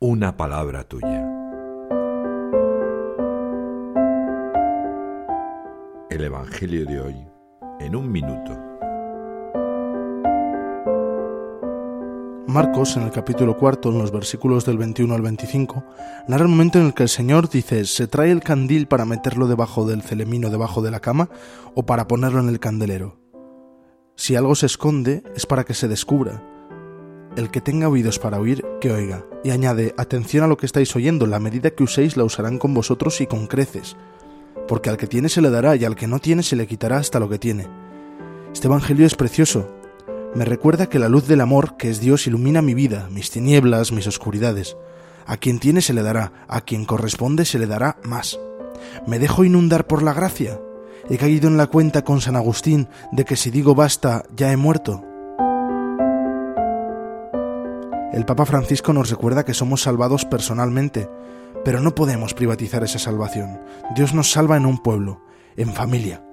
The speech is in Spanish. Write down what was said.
una palabra tuya. El Evangelio de hoy en un minuto. Marcos, en el capítulo cuarto, en los versículos del 21 al 25, narra el momento en el que el Señor dice, ¿se trae el candil para meterlo debajo del celemino, debajo de la cama, o para ponerlo en el candelero? Si algo se esconde, es para que se descubra, el que tenga oídos para oír, que oiga. Y añade, atención a lo que estáis oyendo, la medida que uséis la usarán con vosotros y con creces. Porque al que tiene se le dará y al que no tiene se le quitará hasta lo que tiene. Este Evangelio es precioso. Me recuerda que la luz del amor, que es Dios, ilumina mi vida, mis tinieblas, mis oscuridades. A quien tiene se le dará, a quien corresponde se le dará más. ¿Me dejo inundar por la gracia? He caído en la cuenta con San Agustín de que si digo basta, ya he muerto. El Papa Francisco nos recuerda que somos salvados personalmente, pero no podemos privatizar esa salvación. Dios nos salva en un pueblo, en familia.